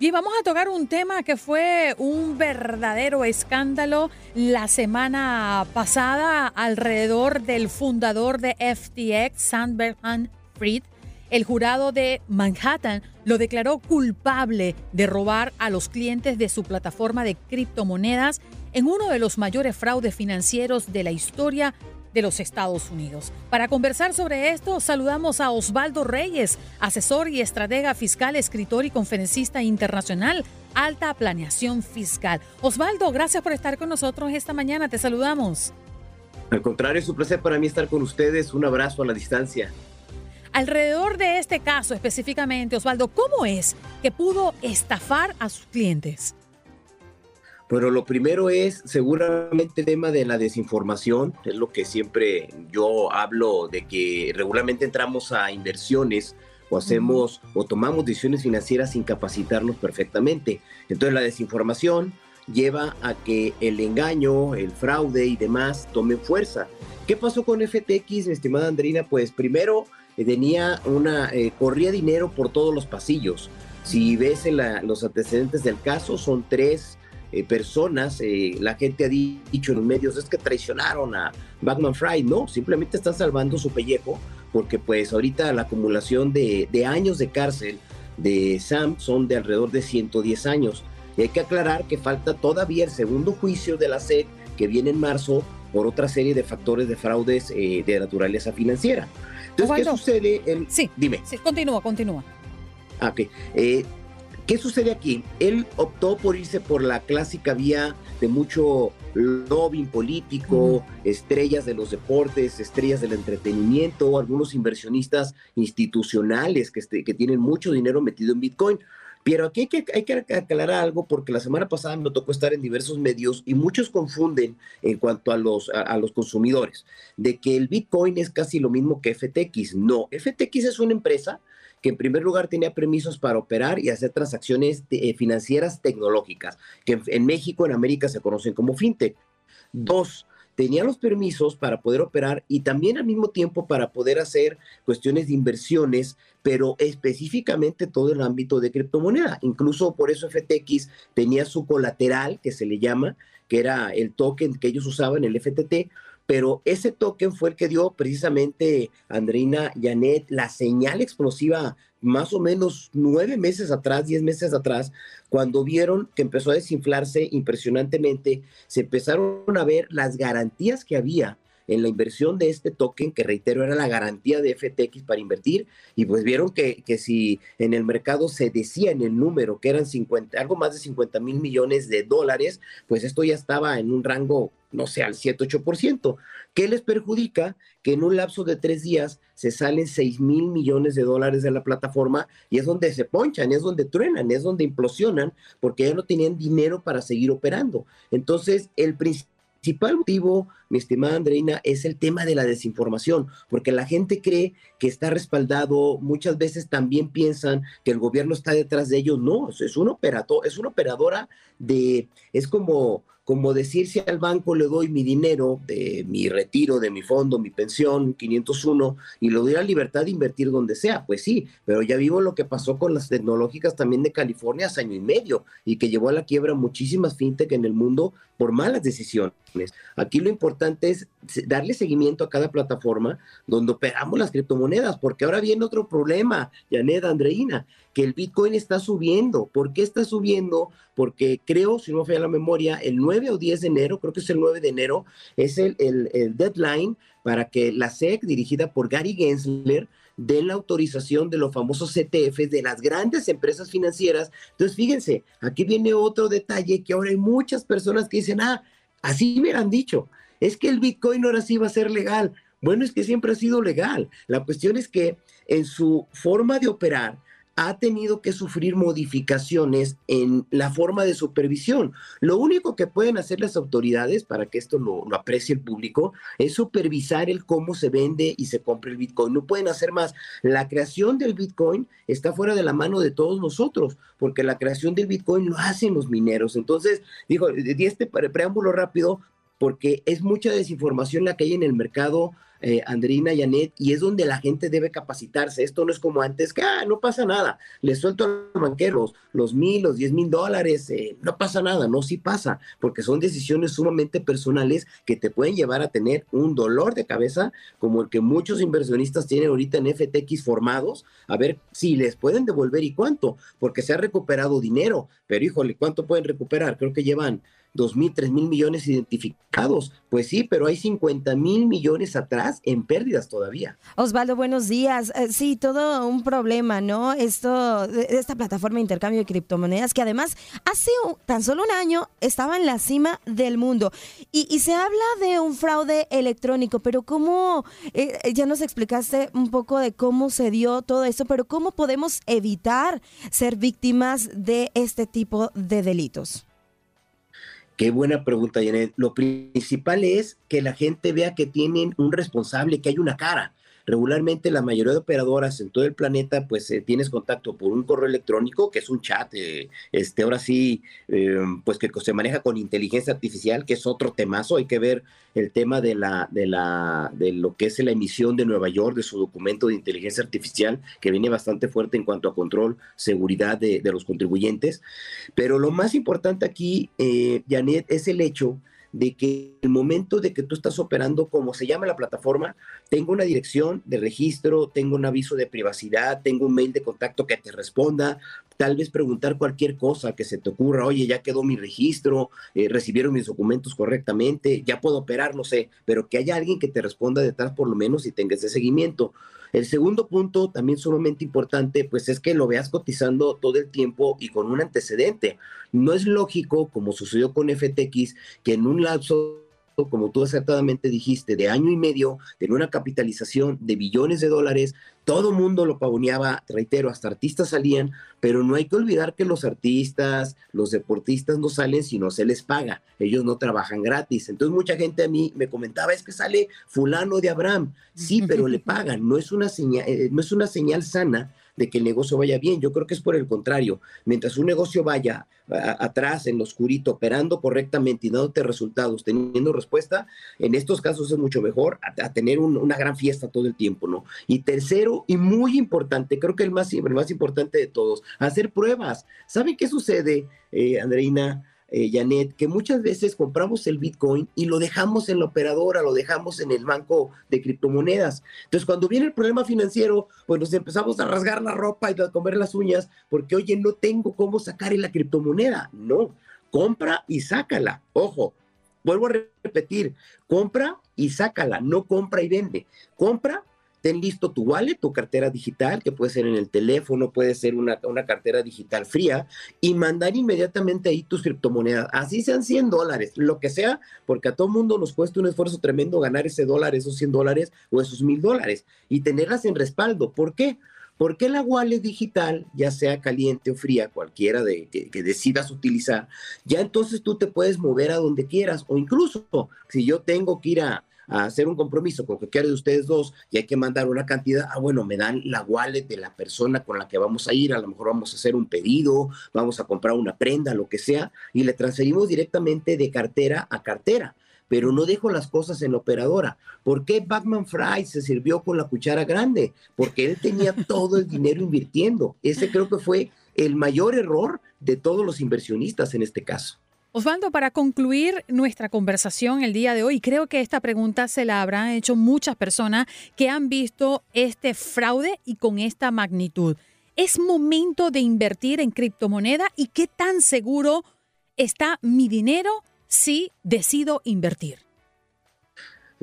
Y vamos a tocar un tema que fue un verdadero escándalo la semana pasada alrededor del fundador de FTX, Sam Fried. El jurado de Manhattan lo declaró culpable de robar a los clientes de su plataforma de criptomonedas en uno de los mayores fraudes financieros de la historia de los Estados Unidos. Para conversar sobre esto, saludamos a Osvaldo Reyes, asesor y estratega fiscal, escritor y conferencista internacional, Alta Planeación Fiscal. Osvaldo, gracias por estar con nosotros esta mañana. Te saludamos. Al contrario, es un placer para mí estar con ustedes. Un abrazo a la distancia. Alrededor de este caso específicamente, Osvaldo, ¿cómo es que pudo estafar a sus clientes? Pero lo primero es seguramente el tema de la desinformación, es lo que siempre yo hablo de que regularmente entramos a inversiones o hacemos o tomamos decisiones financieras sin capacitarnos perfectamente. Entonces la desinformación lleva a que el engaño, el fraude y demás tomen fuerza. ¿Qué pasó con FTX, estimada Andrina? Pues primero eh, tenía una, eh, corría dinero por todos los pasillos. Si ves los antecedentes del caso, son tres eh, personas, la gente ha dicho en medios, es que traicionaron a Batman Fry, no, simplemente están salvando su pellejo, porque pues ahorita la acumulación de, de años de cárcel de Sam son de alrededor de 110 años. Y hay que aclarar que falta todavía el segundo juicio de la SEC que viene en marzo por otra serie de factores de fraudes eh, de naturaleza financiera. Entonces, ¿qué sucede? En... Sí, dime. Sí, continúa, continúa. Ah, ok. Eh, ¿Qué sucede aquí? Él optó por irse por la clásica vía de mucho lobbying político, estrellas de los deportes, estrellas del entretenimiento, algunos inversionistas institucionales que, este, que tienen mucho dinero metido en Bitcoin. Pero aquí hay que, hay que aclarar algo porque la semana pasada me tocó estar en diversos medios y muchos confunden en cuanto a los, a, los consumidores de que el Bitcoin es casi lo mismo que FTX. No, FTX es una empresa que en primer lugar tenía permisos para operar y hacer transacciones eh, financieras tecnológicas, que en, México, en América se conocen como fintech. Dos, tenía los permisos para poder operar y también al mismo tiempo para poder hacer cuestiones de inversiones, pero específicamente todo el ámbito de criptomoneda. Incluso por eso FTX tenía su colateral, que se le llama, que era el token que ellos usaban, el FTT, pero ese token fue el que dio precisamente Andreina Janet la señal explosiva más o menos nueve meses atrás, diez meses atrás, cuando vieron que empezó a desinflarse impresionantemente, se empezaron a ver las garantías que había en la inversión de este token, que reitero era la garantía de FTX para invertir, y pues vieron que, que si en el mercado se decía en el número que eran 50, algo más de 50 mil millones de dólares, pues esto ya estaba en un rango, no sé, al 7-8%. ¿Qué les perjudica? Que en un lapso de tres días se salen 6 mil millones de dólares de la plataforma y es donde se ponchan, es donde truenan, es donde implosionan, porque ya no tenían dinero para seguir operando. Entonces, el principal motivo, mi estimada Andreina, es el tema de la desinformación, porque la gente cree que está respaldado, muchas veces también piensan que el gobierno está detrás de ellos, no, es un operador, es una operadora de, es como como decir si al banco le doy mi dinero de mi retiro, de mi fondo, mi pensión, 501, y lo doy la libertad de invertir donde sea. Pues sí, pero ya vivo lo que pasó con las tecnológicas también de California hace año y medio y que llevó a la quiebra muchísimas fintech en el mundo por malas decisiones. Aquí lo importante es darle seguimiento a cada plataforma donde operamos las criptomonedas, porque ahora viene otro problema, Janet Andreina, que el Bitcoin está subiendo. ¿Por qué está subiendo? Porque creo, si no me falla la memoria, el 9 o 10 de enero, creo que es el 9 de enero, es el, el, deadline para que la SEC, dirigida por Gary Gensler, dé la autorización de los famosos CTFs de las grandes empresas financieras. Entonces, fíjense, aquí viene otro detalle que ahora hay muchas personas que dicen, ah, así me han dicho, es que el Bitcoin ahora sí va a ser legal. Bueno, es que siempre ha sido legal. La cuestión es que en su forma de operar, ha tenido que sufrir modificaciones en la forma de supervisión. Lo único que pueden hacer las autoridades para que esto lo, aprecie el público es supervisar el cómo se vende y se compra el Bitcoin. No pueden hacer más. La creación del Bitcoin está fuera de la mano de todos nosotros, porque la creación del Bitcoin lo hacen los mineros. Entonces, digo, di este preámbulo rápido porque es mucha desinformación la que hay en el mercado eh, Andrina, Janet, y es donde la gente debe capacitarse. Esto no es como antes, que ah, no pasa nada, le suelto a los banqueros los mil, los diez mil dólares, eh, no pasa nada, no, sí pasa, porque son decisiones sumamente personales que te pueden llevar a tener un dolor de cabeza como el que muchos inversionistas tienen ahorita en FTX formados, a ver si les pueden devolver y cuánto, porque se ha recuperado dinero, pero híjole, ¿cuánto pueden recuperar? Creo que llevan dos mil, tres mil millones identificados. Pues sí, pero hay 50 mil millones atrás en pérdidas todavía. Osvaldo, buenos días. Eh, sí, todo un problema, ¿no? Esto, esta plataforma de intercambio de criptomonedas que además hace tan solo un año estaba en la cima del mundo. Y, se habla de un fraude electrónico, pero ¿cómo? Eh, ya nos explicaste un poco de cómo se dio todo esto, pero ¿cómo podemos evitar ser víctimas de este tipo de delitos? Qué buena pregunta, Janet. Lo principal es que la gente vea que tienen un responsable, que hay una cara regularmente la mayoría de operadoras en todo el planeta, pues eh, tienes contacto por un correo electrónico, que es un chat, eh, este, ahora sí, eh, pues que se maneja con inteligencia artificial, que es otro temazo, hay que ver el tema de la, de la, de lo que es la emisión de Nueva York, de su documento de inteligencia artificial, que viene bastante fuerte en cuanto a control, seguridad de, de los contribuyentes. Pero lo más importante aquí, Janet, es el hecho de que el momento de que tú estás operando, como se llama la plataforma, tengo una dirección de registro, tengo un aviso de privacidad, tengo un mail de contacto que te responda, tal vez preguntar cualquier cosa que se te ocurra, oye, ya quedó mi registro, eh, recibieron mis documentos correctamente, ya puedo operar, no sé, pero que haya alguien que te responda detrás por lo menos y tenga ese seguimiento. El segundo punto, también sumamente importante, pues es que lo veas cotizando todo el tiempo y con un antecedente. No es lógico, como sucedió con FTX, que en un lapso como tú acertadamente dijiste, de año y medio, de una capitalización de billones de dólares, todo mundo lo pavoneaba, reitero, hasta artistas salían, pero no hay que olvidar que los artistas, los deportistas no salen si no se les paga, ellos no trabajan gratis. Entonces mucha gente a mí me comentaba, es que sale fulano de Abraham, sí, pero le pagan, no es una señal, eh, no es una señal sana de que el negocio vaya bien. Yo creo que es por el contrario. Mientras un negocio vaya atrás, en lo oscurito, operando correctamente y dándote resultados, teniendo respuesta, en estos casos es mucho mejor a, tener una gran fiesta todo el tiempo, ¿no? Y tercero, y muy importante, creo que el más, más importante de todos, hacer pruebas. ¿Saben qué sucede, eh, Andreina? Eh, Janet, que muchas veces compramos el Bitcoin y lo dejamos en la operadora, lo dejamos en el banco de criptomonedas. Entonces, cuando viene el problema financiero, pues nos empezamos a rasgar la ropa y a comer las uñas porque, oye, no tengo cómo sacar la criptomoneda. No, compra y sácala. Ojo, vuelvo a repetir, compra y sácala, no compra y vende. Compra ten listo tu wallet, tu cartera digital, que puede ser en el teléfono, puede ser una, una, cartera digital fría, y mandar inmediatamente ahí tus criptomonedas, así sean 100 dólares, lo que sea, porque a todo mundo nos cuesta un esfuerzo tremendo ganar ese dólar, esos 100 dólares o esos 1000 dólares, y tenerlas en respaldo. ¿Por qué? Porque la wallet digital, ya sea caliente o fría, cualquiera de, que, que, decidas utilizar, ya entonces tú te puedes mover a donde quieras, o incluso si yo tengo que ir a, a hacer un compromiso con cualquiera de ustedes dos y hay que mandar una cantidad, ah, bueno, me dan la wallet de la persona con la que vamos a ir, a lo mejor vamos a hacer un pedido, vamos a comprar una prenda, lo que sea, y le transferimos directamente de cartera a cartera pero no dejo las cosas en la operadora. ¿Por qué Batman Fry se sirvió con la cuchara grande? Porque él tenía todo el dinero invirtiendo. Ese creo que fue el mayor error de todos los inversionistas en este caso. Osvaldo, para concluir nuestra conversación el día de hoy, creo que esta pregunta se la habrán hecho muchas personas que han visto este fraude y con esta magnitud. ¿Es momento de invertir en criptomoneda y qué tan seguro está mi dinero si decido invertir?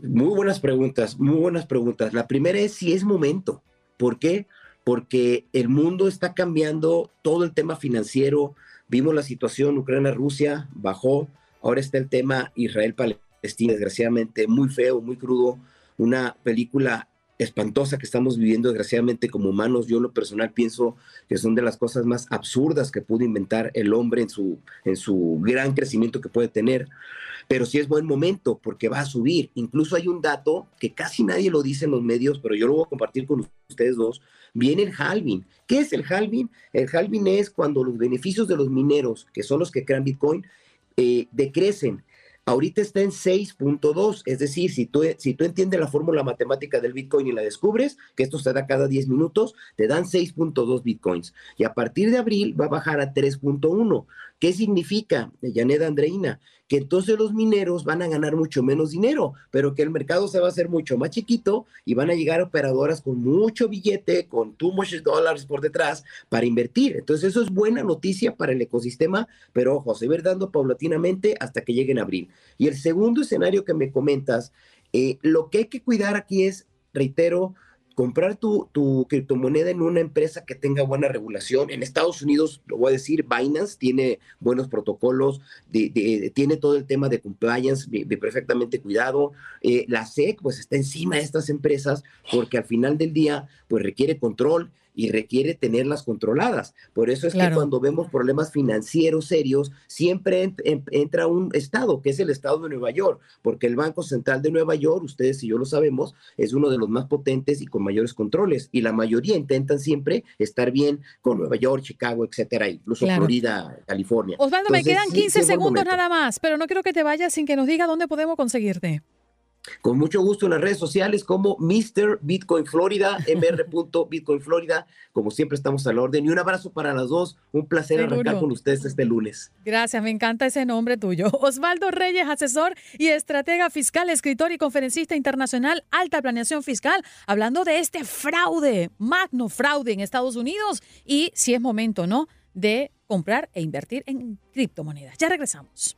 Muy buenas preguntas, muy buenas preguntas. La primera es si es momento. ¿Por qué? Porque el mundo está cambiando, todo el tema financiero, Vimos la situación Ucrania-Rusia, bajó, ahora está el tema Israel-Palestina, desgraciadamente muy feo, muy crudo, una película espantosa que estamos viviendo desgraciadamente como humanos. Yo en lo personal pienso que son de las cosas más absurdas que pudo inventar el hombre en su, en su gran crecimiento que puede tener. Pero sí es buen momento porque va a subir. Incluso hay un dato que casi nadie lo dice en los medios, pero yo lo voy a compartir con ustedes dos. Viene el halving. ¿Qué es el halving? El halving es cuando los beneficios de los mineros, que son los que crean Bitcoin, eh, decrecen ahorita está en 6.2, es decir, si tú, si tú entiendes la fórmula matemática del Bitcoin y la descubres, que esto se da cada 10 minutos, te dan 6.2 Bitcoins. Y a partir de abril va a bajar a 3.1. ¿Qué significa, Yaneda Andreina? Que entonces los mineros van a ganar mucho menos dinero, pero que el mercado se va a hacer mucho más chiquito y van a llegar operadoras con mucho billete, con too much dólares por detrás para invertir. Entonces eso es buena noticia para el ecosistema, pero ojo, se va dando paulatinamente hasta que llegue en abril. Y el segundo escenario que me comentas, eh, lo que hay que cuidar aquí es, reitero, comprar tu, tu, criptomoneda en una empresa que tenga buena regulación. En Estados Unidos, lo voy a decir, Binance tiene buenos protocolos, de, tiene todo el tema de compliance de, perfectamente cuidado. Eh, la SEC, pues está encima de estas empresas porque al final del día, pues requiere control y requiere tenerlas controladas. Por eso es que cuando vemos problemas financieros serios, siempre entra un estado, que es el estado de Nueva York, porque el Banco Central de Nueva York, ustedes y yo lo sabemos, es uno de los más potentes y con mayores controles, y la mayoría intentan siempre estar bien con Nueva York, Chicago, etcétera, incluso Florida, California. Osvaldo, me quedan 15 segundos nada más, pero no quiero que te vayas sin que nos diga dónde podemos conseguirte. Con mucho gusto en las redes sociales como Mr. Bitcoin Florida, mr.bitcoin Florida. Como siempre estamos a la orden. Y un abrazo para las dos. Un placer arrancar con ustedes este lunes. Gracias, me encanta ese nombre tuyo. Osvaldo Reyes, asesor y estratega fiscal, escritor y conferencista internacional, alta planeación fiscal, hablando de este fraude, magno fraude en Estados Unidos y si es momento, ¿no? De comprar e invertir en criptomonedas. Ya regresamos.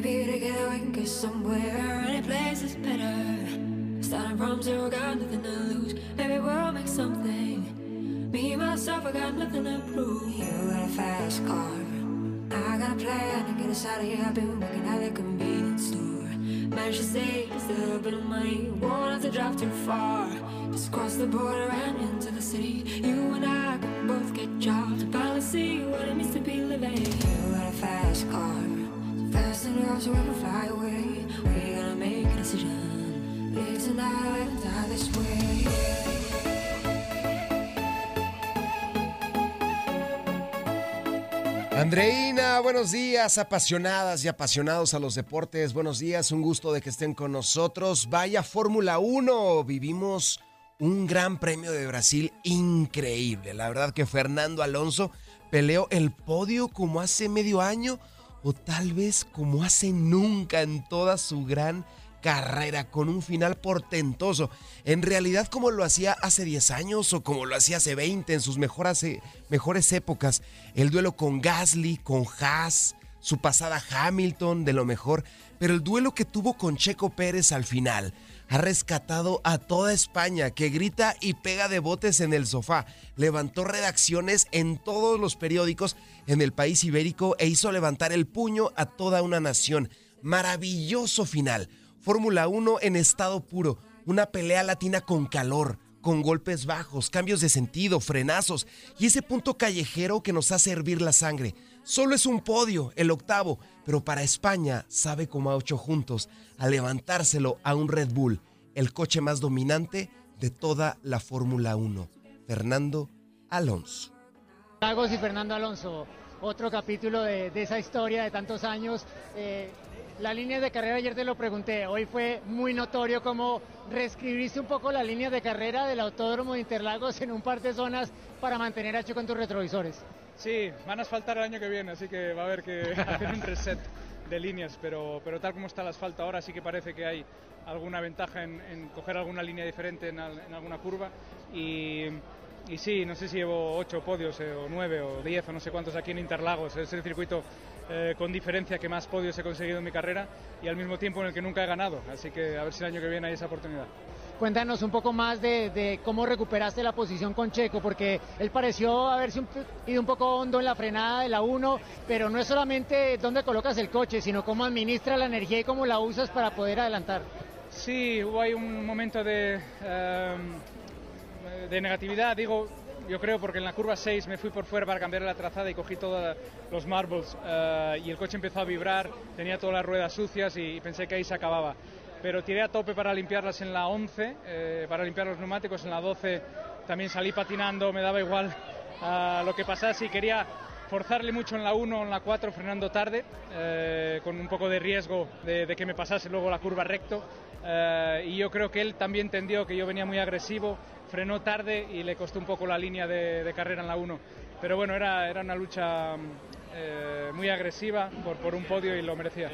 Maybe together we can get somewhere. Any place is better. Starting from zero, got nothing to lose. Maybe we'll make something. Me, myself, I got nothing to prove. You got a fast car. I got a plan to get us out of here. I've been working at the convenience store. Managed to save a little bit of money. Won't have to drive too far. Just cross the border and into the city. You and I can both get jobs. Finally see what it means to be living. You got a fast car. Andreina, buenos días, apasionadas y apasionados a los deportes. Buenos días, un gusto de que estén con nosotros. Vaya Fórmula 1, vivimos un gran premio de Brasil increíble. La verdad que Fernando Alonso peleó el podio como hace medio año o tal vez como hace nunca en toda su gran carrera, con un final portentoso. En realidad como lo hacía hace 10 años o como lo hacía hace 20 en sus mejores, épocas. El duelo con Gasly, con Haas, su pasada Hamilton, de lo mejor. Pero el duelo que tuvo con Checo Pérez al final ha rescatado a toda España que grita y pega de botes en el sofá. Levantó redacciones en todos los periódicos en el país ibérico e hizo levantar el puño a toda una nación. Maravilloso final. Fórmula 1 en estado puro. Una pelea latina con calor, con golpes bajos, cambios de sentido, frenazos y ese punto callejero que nos hace hervir la sangre. Solo es un podio, el octavo, pero para España sabe como a ocho juntos a levantárselo a un Red Bull, el coche más dominante de toda la Fórmula 1, Fernando Alonso. Lagos y Fernando Alonso, otro capítulo de, esa historia de tantos años. Eh, la línea de carrera ayer te lo pregunté, hoy fue muy notorio cómo reescribiste un poco la línea de carrera del Autódromo de Interlagos en un par de zonas para mantener a con tus retrovisores. Sí, van a asfaltar el año que viene, así que va a haber que hacer un reset de líneas, pero, pero tal como está el asfalto ahora sí que parece que hay alguna ventaja en, coger alguna línea diferente en, alguna curva y, y, sí, no sé si llevo ocho podios eh, o nueve o diez o no sé cuántos aquí en Interlagos, es el circuito eh, con diferencia que más podios he conseguido en mi carrera y al mismo tiempo en el que nunca he ganado, así que a ver si el año que viene hay esa oportunidad. Cuéntanos un poco más de, cómo recuperaste la posición con Checo, porque él pareció haberse ido un poco hondo en la frenada de la 1, pero no es solamente dónde colocas el coche, sino cómo administras la energía y cómo la usas para poder adelantar. Sí, hubo ahí un momento de, em, de negatividad, digo, yo creo porque en la curva 6 me fui por fuera para cambiar la trazada y cogí todos los marbles eh, y el coche empezó a vibrar, tenía todas las ruedas sucias y pensé que ahí se acababa pero tiré a tope para limpiarlas en la 11, eh, para limpiar los neumáticos en la 12. también salí patinando, me daba igual a lo que pasase y quería forzarle mucho en la 1 o en la 4 frenando tarde, eh, con un poco de riesgo de, de, que me pasase luego la curva recto. Eh, y yo creo que él también entendió que yo venía muy agresivo, frenó tarde y le costó un poco la línea de, carrera en la 1. Pero bueno, era, era una lucha eh, muy agresiva por, por un podio y lo merecía.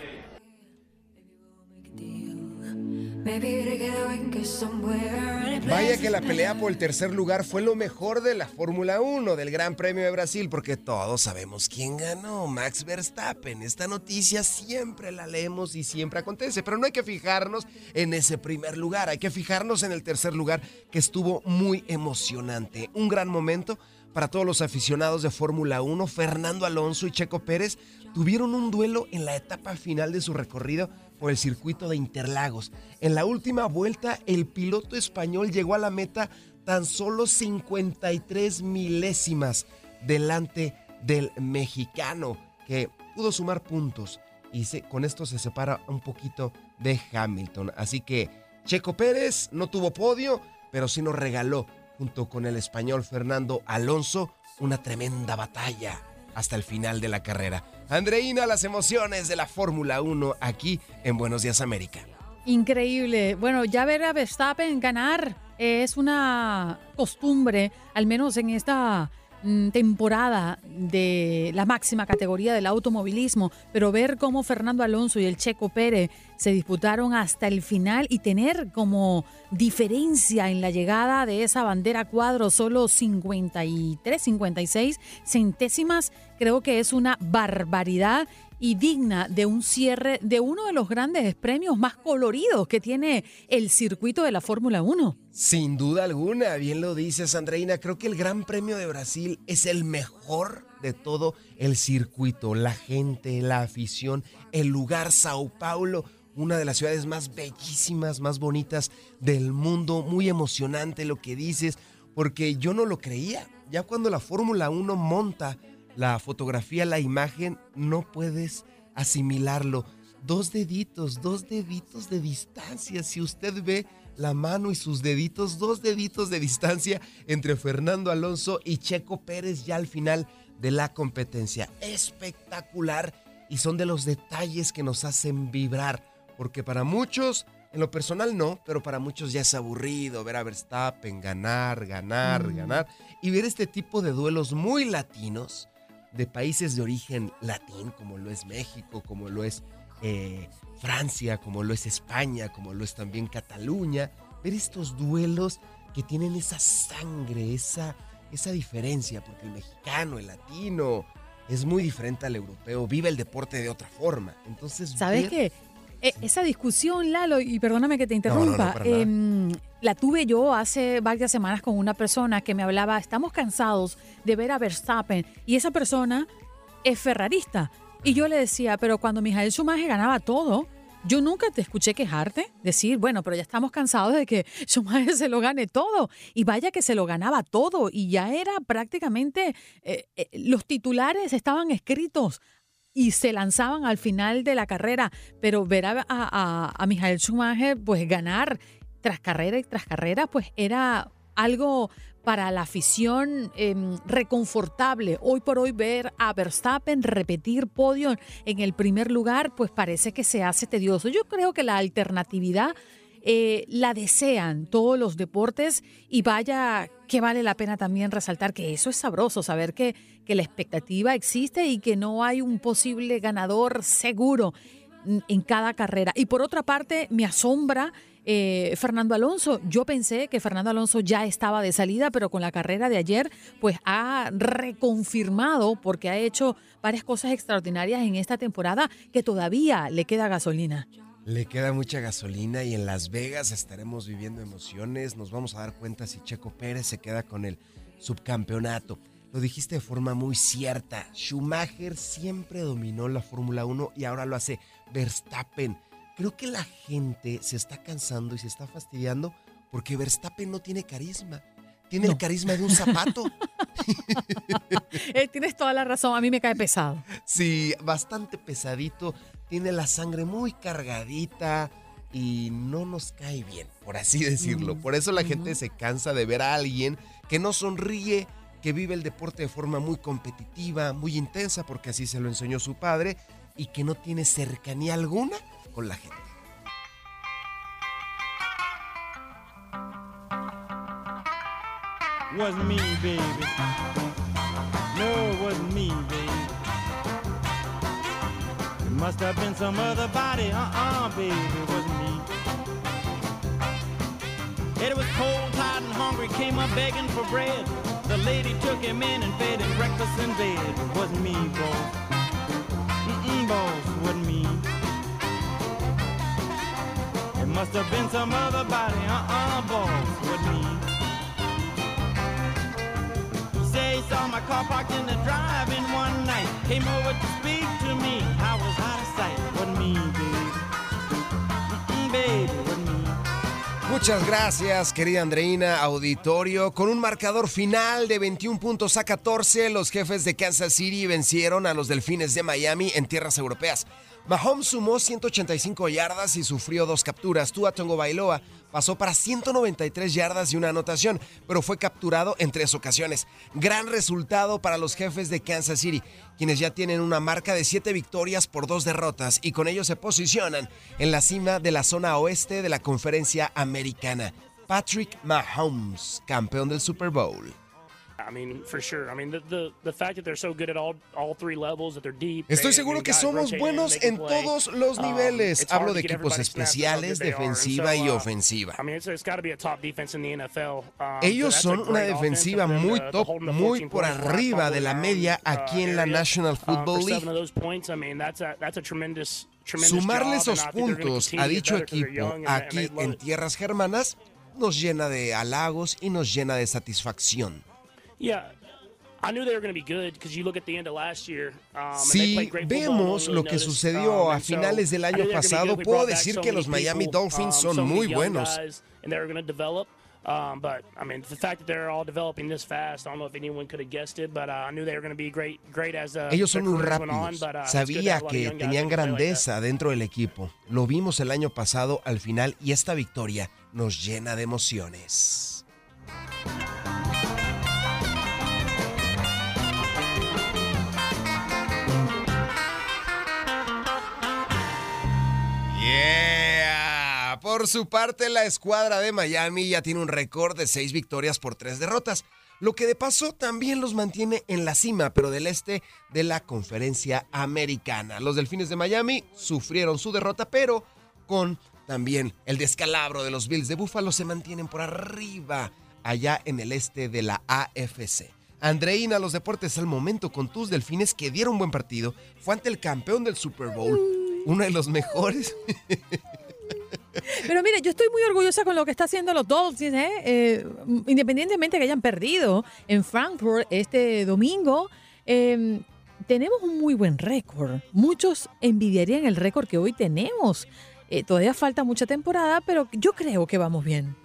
Vaya que la pelea por el tercer lugar fue lo mejor de la Fórmula 1 del Gran Premio de Brasil, porque todos sabemos quién ganó, Max Verstappen. Esta noticia siempre la leemos y siempre acontece, pero no hay que fijarnos en ese primer lugar, hay que fijarnos en el tercer lugar, que estuvo muy emocionante. Un gran momento para todos los aficionados de Fórmula 1. Fernando Alonso y Checo Pérez tuvieron un duelo en la etapa final de su recorrido por el circuito de Interlagos. En la última vuelta, el piloto español llegó a la meta tan solo 53 milésimas delante del mexicano, que pudo sumar puntos y se, con esto se separa un poquito de Hamilton. Así que Checo Pérez no tuvo podio, pero sí nos regaló, junto con el español Fernando Alonso, una tremenda batalla hasta el final de la carrera. Andreina, las emociones de la Fórmula 1 aquí en Buenos Días América. Increíble. Bueno, ya ver a Verstappen ganar es una costumbre, al menos en esta mm, temporada de la máxima categoría del automovilismo, pero ver cómo Fernando Alonso y el Checo Pérez se disputaron hasta el final y tener como diferencia en la llegada de esa bandera cuadro solo 53, 56 centésimas, creo que es una barbaridad y digna de un cierre de uno de los grandes premios más coloridos que tiene el circuito de la Fórmula 1. Sin duda alguna, bien lo dices, Andreina. Creo que el Gran Premio de Brasil es el mejor de todo el circuito. La gente, la afición, el lugar Sao Paulo, una de las ciudades más bellísimas, más bonitas del mundo. Muy emocionante lo que dices, porque yo no lo creía. Ya cuando la Fórmula 1 monta la fotografía, la imagen, no puedes asimilarlo. Dos deditos, dos deditos de distancia. Si usted ve la mano y sus deditos, dos deditos de distancia entre Fernando Alonso y Checo Pérez ya al final de la competencia. Espectacular y son de los detalles que nos hacen vibrar, porque para muchos, en lo personal no, pero para muchos ya es aburrido ver a Verstappen ganar, ganar, Mm. ganar y ver este tipo de duelos muy latinos de países de origen latín, como lo es México, como lo es eh, Francia, como lo es España, como lo es también Cataluña, ver estos duelos que tienen esa sangre, esa, esa diferencia, porque el mexicano, el latino, es muy diferente al europeo, vive el deporte de otra forma. Entonces, ¿Sabes ver- qué? E- esa discusión, Lalo, y perdóname que te no, interrumpa, nada. La tuve yo hace varias semanas con una persona que me hablaba, estamos cansados de ver a Verstappen, y esa persona es ferrarista. Y yo le decía, pero cuando Mijael Schumacher ganaba todo, yo nunca te escuché quejarte, decir, bueno, pero ya estamos cansados de que Schumacher se lo gane todo. Y vaya que se lo ganaba todo, y ya era prácticamente, eh, eh, los titulares estaban escritos y se lanzaban al final de la carrera, pero ver a, a, a Michael Schumacher pues ganar tras carrera y tras carrera pues era algo para la afición eh, reconfortable. Hoy por hoy ver a Verstappen repetir podio en el primer lugar pues parece que se hace tedioso. Yo creo que la alternatividad eh, la desean todos los deportes y vaya que vale la pena también resaltar que eso es sabroso, saber que, que la expectativa existe y que no hay un posible ganador seguro en cada carrera. Y por otra parte, me asombra eh, Fernando Alonso. Yo pensé que Fernando Alonso ya estaba de salida, pero con la carrera de ayer, pues ha reconfirmado, porque ha hecho varias cosas extraordinarias en esta temporada, que todavía le queda gasolina. Le queda mucha gasolina y en Las Vegas estaremos viviendo emociones. Nos vamos a dar cuenta si Checo Pérez se queda con el subcampeonato. Lo dijiste de forma muy cierta. Schumacher siempre dominó la Fórmula 1 y ahora lo hace Verstappen. Creo que la gente se está cansando y se está fastidiando porque Verstappen no tiene carisma. Tiene el carisma de un zapato. Eh, tienes toda la razón, a mí me cae pesado. Sí, bastante pesadito. Tiene la sangre muy cargadita. y no nos cae bien, por así decirlo. Por eso la gente se cansa de ver a alguien que no sonríe, que vive el deporte de forma muy competitiva, muy intensa, porque así se lo enseñó su padre, y que no tiene cercanía alguna con la gente. wasn't me, baby. No, it wasn't me, baby. It must have been some other body. Uh-uh, baby, it wasn't me. Eddie was cold, tired, and hungry, came up begging for bread. The lady took him in and fed him breakfast in bed. It wasn't me, boss. Mm-mm, boss, wasn't me. Must have been some other body. Uh-uh, boss, wasn't me. Say saw my car parked in the drive-in one night. Came over to speak to me. I was out of sight. Wasn't me, baby. Mm-mm, baby, wasn't me. Muchas gracias, querida Andreina, auditorio. Con un marcador final de 21 puntos a 14, los jefes de Kansas City vencieron a los Delfines de Miami en tierras europeas. Mahomes sumó 185 yardas y sufrió dos capturas. Tua Tongo Bailoa pasó para 193 yardas y una anotación, pero fue capturado en tres ocasiones. Gran resultado para los jefes de Kansas City, quienes ya tienen una marca de 7 victorias por dos derrotas y con ello se posicionan en la cima de la zona oeste de la conferencia americana. Patrick Mahomes, campeón del Super Bowl. I mean, for sure. I mean, the, the, the fact that they're so good at all, all three levels, that they're deep. Estoy seguro que somos buenos en todos los Um, niveles. Hablo de equipos especiales, defensiva so, y uh, ofensiva. I mean, it's, it's got to be a top defense in the NFL. Um, Ellos son una defensiva muy to- to top, muy 14 por arriba de la media uh, aquí en la. National Uh, Football League. seven of those points, I mean, that's a, that's a tremendous, tremendous Sumarle esos puntos a dicho equipo aquí en tierras germanas nos llena de halagos y nos llena de satisfacción. Yeah. I knew they were going to be good because you look at the end of last year. Um, and they Si played great football, no vemos lo que sucedió Um, a so finales del I año pasado, puedo decir que los Miami Dolphins um, son muy buenos. Um, but I mean, the fact that they're all developing this fast, I don't know if anyone could have guessed it, but uh, I knew they were going to be great, great as uh, Ellos son muy went on, rápidos. but, uh, Sabía que tenían play like grandeza dentro del equipo. Lo vimos el año pasado al final y esta victoria nos llena de emociones. Por su parte, la escuadra de Miami ya tiene un récord de seis victorias por tres derrotas, lo que de paso también los mantiene en la cima, pero del este de la conferencia americana. Los Delfines de Miami sufrieron su derrota, pero con también el descalabro de los Bills de Buffalo se mantienen por arriba, allá en el este de la AFC. Andreina, los deportes al momento con tus delfines que dieron buen partido. Fue ante el campeón del Super Bowl, uno de los mejores. Pero mire, yo estoy muy orgullosa con lo que está haciendo los Dolphins, ¿eh? Eh, independientemente que hayan perdido en Frankfurt este domingo. eh, tenemos un muy buen récord. Muchos envidiarían el récord que hoy tenemos. Eh, todavía falta mucha temporada, pero yo creo que vamos bien.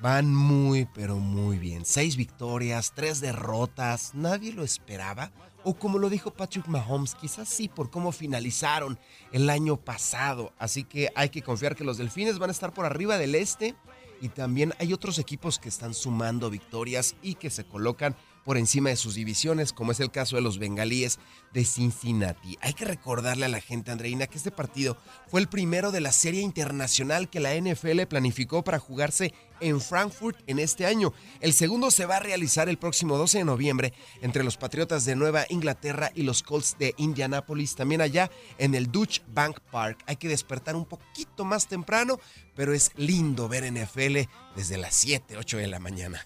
Van muy, pero muy bien. Seis victorias, tres derrotas. Nadie lo esperaba. O como lo dijo Patrick Mahomes, quizás sí por cómo finalizaron el año pasado. Así que hay que confiar que los delfines van a estar por arriba del este. Y también hay otros equipos que están sumando victorias y que se colocan por encima de sus divisiones, como es el caso de los bengalíes de Cincinnati. Hay que recordarle a la gente, Andreina, que este partido fue el primero de la serie internacional que la NFL planificó para jugarse en Frankfurt en este año. El segundo se va a realizar el próximo 12 de noviembre entre los Patriotas de Nueva Inglaterra y los Colts de Indianapolis, también allá en el Dutch Bank Park. Hay que despertar un poquito más temprano, pero es lindo ver NFL desde las 7, 8 de la mañana.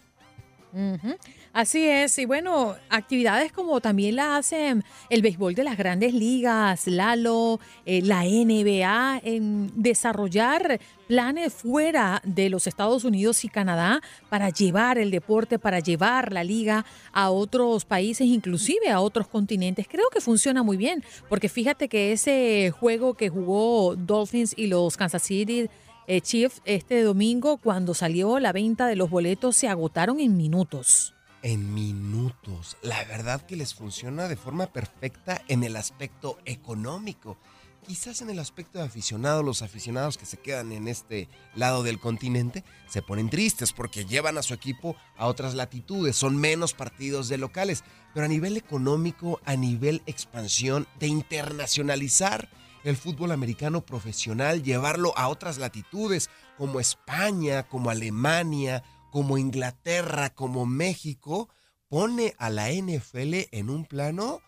Así es, y bueno, actividades como también la hacen el béisbol de las grandes ligas, Lalo, eh, la NBA, en desarrollar planes fuera de los Estados Unidos y Canadá para llevar el deporte, para llevar la liga a otros países, inclusive a otros continentes. Creo que funciona muy bien, porque fíjate que ese juego que jugó Dolphins y los Kansas City eh, Chiefs este domingo, cuando salió la venta de los boletos, se agotaron en minutos. en minutos. La verdad que les funciona de forma perfecta en el aspecto económico. quizás en el aspecto de aficionado, los aficionados que se quedan en este lado del continente se ponen tristes porque llevan a su equipo a otras latitudes, son menos partidos de locales, pero a nivel económico, a nivel expansión, de internacionalizar el fútbol americano profesional, llevarlo a otras latitudes como España, como Alemania, como Inglaterra, como México, pone a la NFL en un plano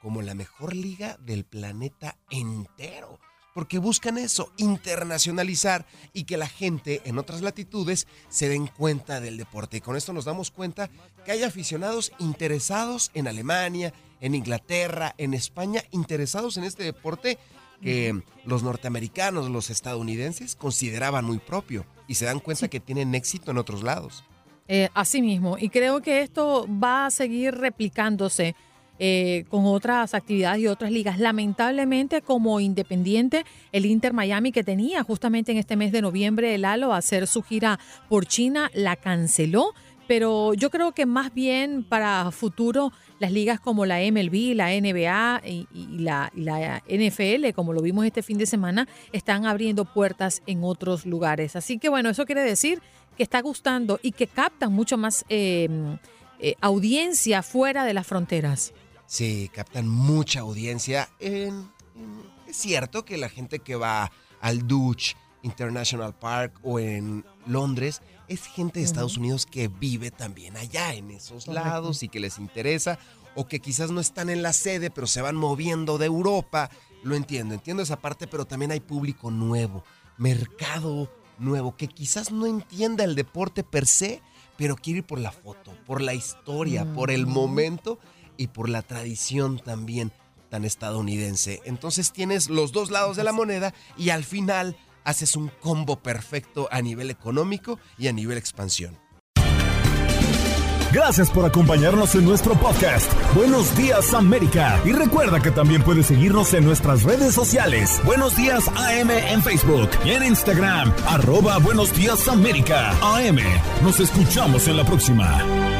como la mejor liga del planeta entero. Porque buscan eso, internacionalizar y que la gente en otras latitudes se den cuenta del deporte. Y con esto nos damos cuenta que hay aficionados interesados en Alemania, en Inglaterra, en España, interesados en este deporte que los norteamericanos, los estadounidenses consideraban muy propio y se dan cuenta que tienen éxito en otros lados. Eh, así mismo, y creo que esto va a seguir replicándose eh, con otras actividades y otras ligas. Lamentablemente, como independiente, el Inter Miami que tenía justamente en este mes de noviembre el Halo a hacer su gira por China, la canceló. Pero yo creo que más bien para futuro las ligas como la MLB, la NBA y, la, NFL, como lo vimos este fin de semana, están abriendo puertas en otros lugares. Así que bueno, eso quiere decir que está gustando y que captan mucho más eh, eh, audiencia fuera de las fronteras. Sí, captan mucha audiencia. En, es cierto que la gente que va al Dutch International Park o en Londres es gente de Estados Unidos que vive también allá en esos lados y que les interesa o que quizás no están en la sede pero se van moviendo de Europa. Lo entiendo, entiendo esa parte, pero también hay público nuevo, mercado nuevo que quizás no entienda el deporte per se, pero quiere ir por la foto, por la historia, por el momento y por la tradición también tan estadounidense. Entonces tienes los dos lados de la moneda y al final haces un combo perfecto a nivel económico y a nivel expansión. Gracias por acompañarnos en nuestro podcast. Buenos días América. Y recuerda que también puedes seguirnos en nuestras redes sociales. Buenos días AM en Facebook y en Instagram. Arroba Buenos días América. AM. Nos escuchamos en la próxima.